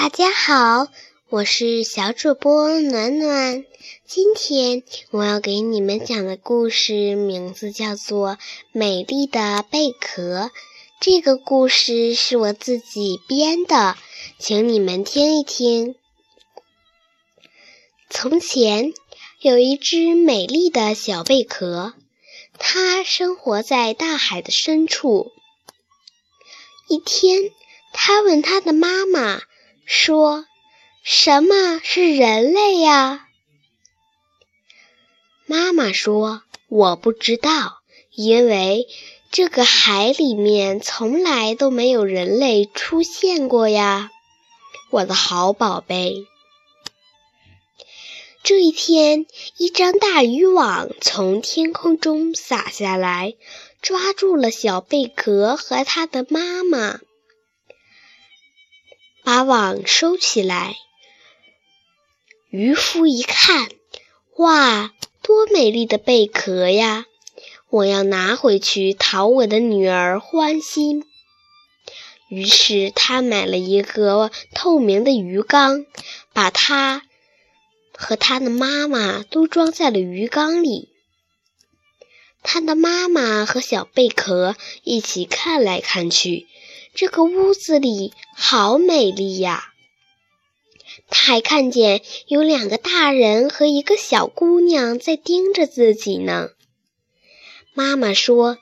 大家好，我是小主播暖暖。今天我要给你们讲的故事名字叫做《美丽的贝壳》。这个故事是我自己编的，请你们听一听。从前有一只美丽的小贝壳，它生活在大海的深处。一天，它问它的妈妈。说：“什么是人类呀？”妈妈说：“我不知道，因为这个海里面从来都没有人类出现过呀，我的好宝贝。”这一天，一张大渔网从天空中洒下来，抓住了小贝壳和它的妈妈。把网收起来，渔夫一看，哇，多美丽的贝壳呀！我要拿回去讨我的女儿欢心。于是他买了一个透明的鱼缸，把它和他的妈妈都装在了鱼缸里。他的妈妈和小贝壳一起看来看去。这个屋子里好美丽呀！他还看见有两个大人和一个小姑娘在盯着自己呢。妈妈说：“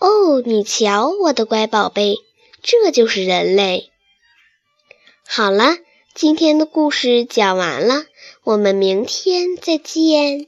哦，你瞧，我的乖宝贝，这就是人类。”好了，今天的故事讲完了，我们明天再见。